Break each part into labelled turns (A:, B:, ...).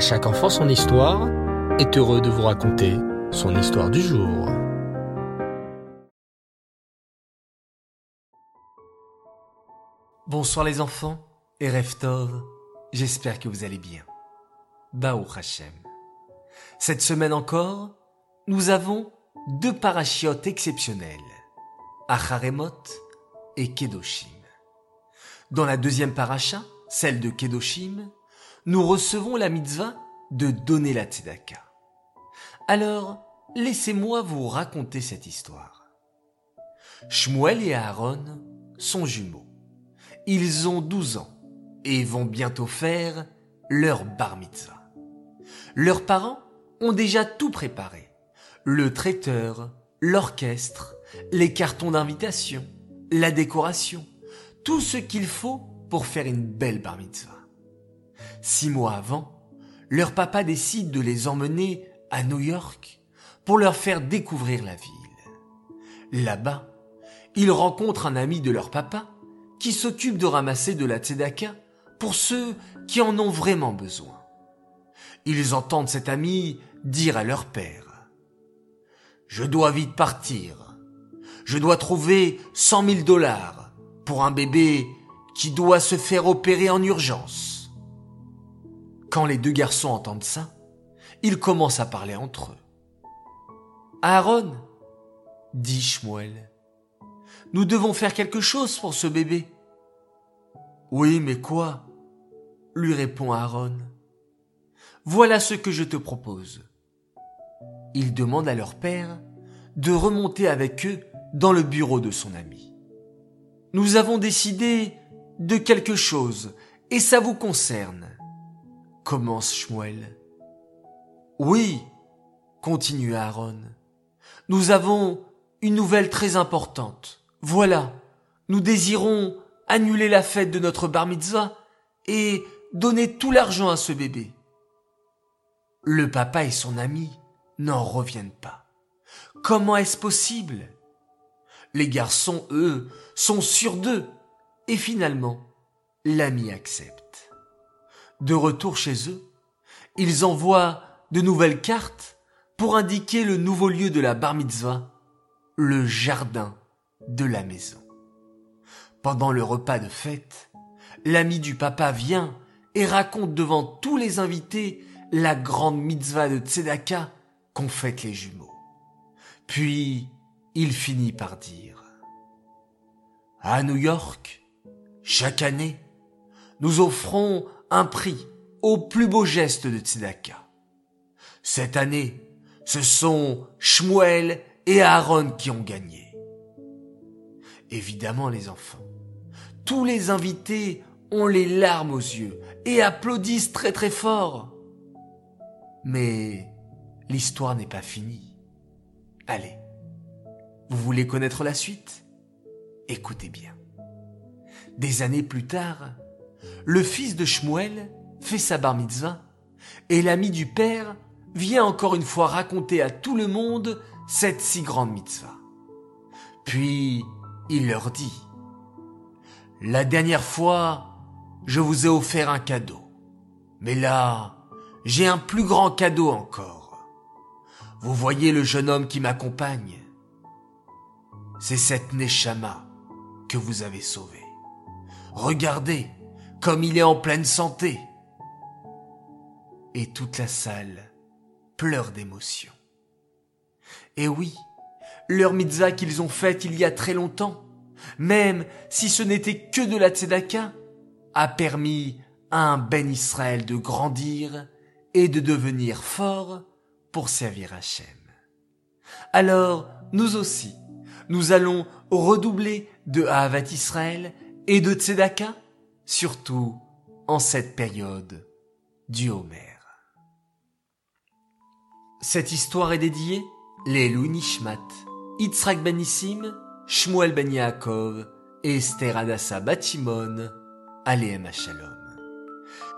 A: Chaque enfant son histoire est heureux de vous raconter son histoire du jour.
B: Bonsoir les enfants et Reftov, j'espère que vous allez bien. Baou Hashem. Cette semaine encore, nous avons deux parachiotes exceptionnels, Acharemot et Kedoshim. Dans la deuxième paracha, celle de Kedoshim, nous recevons la mitzvah de donner la tzedaka. Alors, laissez-moi vous raconter cette histoire. Shmuel et Aaron sont jumeaux. Ils ont 12 ans et vont bientôt faire leur bar mitzvah. Leurs parents ont déjà tout préparé. Le traiteur, l'orchestre, les cartons d'invitation, la décoration, tout ce qu'il faut pour faire une belle bar mitzvah. Six mois avant, leur papa décide de les emmener à New York pour leur faire découvrir la ville. Là-bas, ils rencontrent un ami de leur papa qui s'occupe de ramasser de la tzedaka pour ceux qui en ont vraiment besoin. Ils entendent cet ami dire à leur père Je dois vite partir. Je dois trouver cent mille dollars pour un bébé qui doit se faire opérer en urgence. Quand les deux garçons entendent ça, ils commencent à parler entre eux. Aaron, dit Shmuel, nous devons faire quelque chose pour ce bébé. Oui, mais quoi? lui répond Aaron. Voilà ce que je te propose. Ils demandent à leur père de remonter avec eux dans le bureau de son ami. Nous avons décidé de quelque chose et ça vous concerne, commence Shmuel. Oui, continue Aaron. Nous avons une nouvelle très importante. Voilà, nous désirons annuler la fête de notre bar mitzvah et donner tout l'argent à ce bébé. Le papa et son ami n'en reviennent pas. Comment est-ce possible? Les garçons, eux, sont sûrs d'eux. Et finalement, l'ami accepte. De retour chez eux, ils envoient de nouvelles cartes pour indiquer le nouveau lieu de la bar mitzvah, le jardin de la maison. Pendant le repas de fête, l'ami du papa vient et raconte devant tous les invités la grande mitzvah de Tzedaka qu'ont faite les jumeaux. Puis, il finit par dire À New York, chaque année, nous offrons un prix au plus beau geste de Tzedaka. Cette année, ce sont Shmuel et Aaron qui ont gagné. Évidemment, les enfants, tous les invités ont les larmes aux yeux et applaudissent très très fort. Mais l'histoire n'est pas finie. Allez, vous voulez connaître la suite? Écoutez bien. Des années plus tard, le fils de Shmuel fait sa bar mitzvah et l'ami du père vient encore une fois raconter à tout le monde cette si grande mitzvah. Puis il leur dit La dernière fois, je vous ai offert un cadeau. Mais là, j'ai un plus grand cadeau encore. Vous voyez le jeune homme qui m'accompagne C'est cette Neshama que vous avez sauvé. Regardez comme il est en pleine santé. Et toute la salle pleure d'émotion. Et oui, leur mitzvah qu'ils ont faite il y a très longtemps, même si ce n'était que de la tzedaka, a permis à un Ben Israël de grandir et de devenir fort pour servir Hachem. Alors, nous aussi, nous allons redoubler de Havat Israël et de Tzedaka, surtout en cette période du Homer. Cette histoire est dédiée les Nishmat, Yitzhak Ben Nissim, Shmuel Ben Yaakov et Esther Adassa Batimon, Aleem Shalom.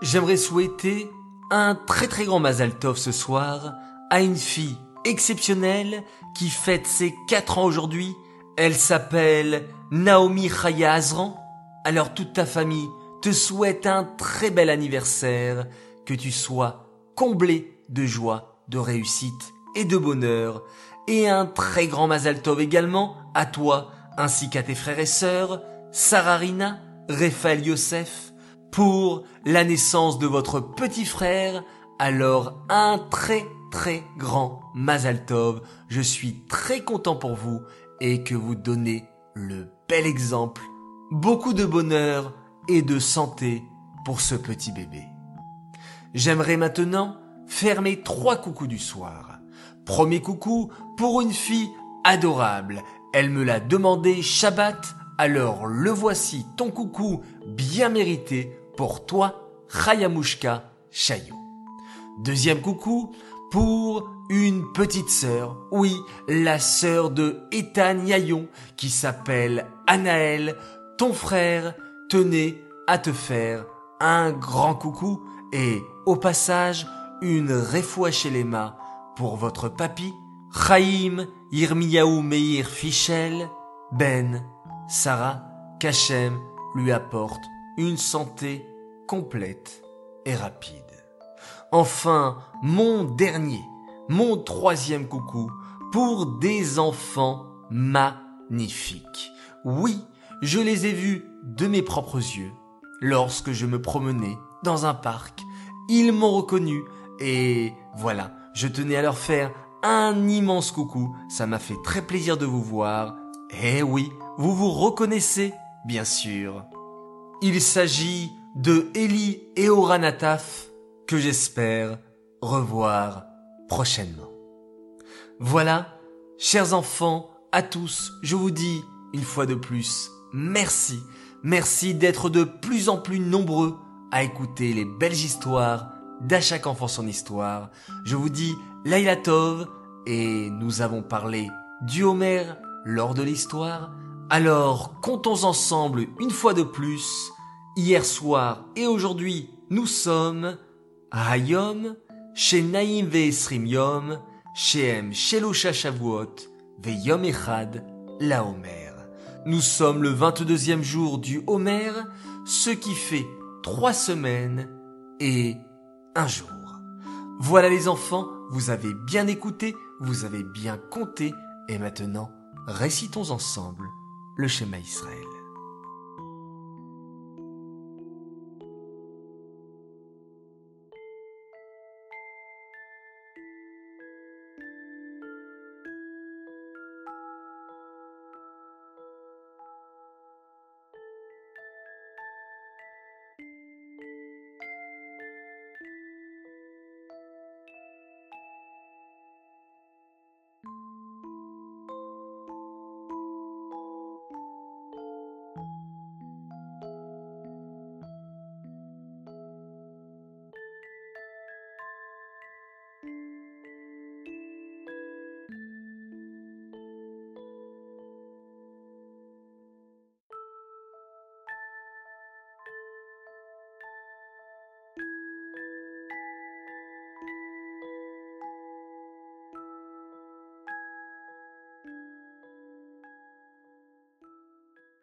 B: J'aimerais souhaiter un très très grand Mazal Tov ce soir à une fille exceptionnelle qui fête ses 4 ans aujourd'hui. Elle s'appelle Naomi Chaya Azran. Alors toute ta famille te souhaite un très bel anniversaire, que tu sois comblé de joie, de réussite et de bonheur, et un très grand Mazal Tov également à toi, ainsi qu'à tes frères et sœurs, Sararina, Raphaël Yosef, pour la naissance de votre petit frère, alors un très très grand Mazal Tov. Je suis très content pour vous et que vous donnez le bel exemple. Beaucoup de bonheur et de santé pour ce petit bébé. J'aimerais maintenant faire mes trois coucous du soir. Premier coucou pour une fille adorable. Elle me l'a demandé Shabbat, alors le voici ton coucou bien mérité pour toi, Chayamushka Chayou. Deuxième coucou pour une petite sœur, oui, la sœur de Ethan Yayon, qui s'appelle Anaël, ton frère tenait à te faire un grand coucou et, au passage, une réfoua chez les pour votre papy, Chaim Yirmiyahu Meir Fichel, Ben, Sarah, Kachem lui apporte une santé complète et rapide. Enfin, mon dernier, mon troisième coucou pour des enfants magnifiques. Oui, je les ai vus de mes propres yeux lorsque je me promenais dans un parc. Ils m'ont reconnu et voilà, je tenais à leur faire un immense coucou. Ça m'a fait très plaisir de vous voir. Eh oui, vous vous reconnaissez, bien sûr. Il s'agit de Eli et Oranataf que j'espère revoir prochainement. Voilà, chers enfants, à tous, je vous dis une fois de plus, merci, merci d'être de plus en plus nombreux à écouter les belles histoires d'à chaque enfant son histoire. Je vous dis Laila Tov et nous avons parlé du Homer lors de l'histoire. Alors comptons ensemble une fois de plus. Hier soir et aujourd'hui, nous sommes Hayom, chez Naïm Ve'esrim Yom, Shehem Shelosha Shavuot, Ve'yom Echad, la Homer. Nous sommes le 22e jour du Homer, ce qui fait trois semaines et un jour. Voilà les enfants, vous avez bien écouté, vous avez bien compté, et maintenant, récitons ensemble le schéma Israël.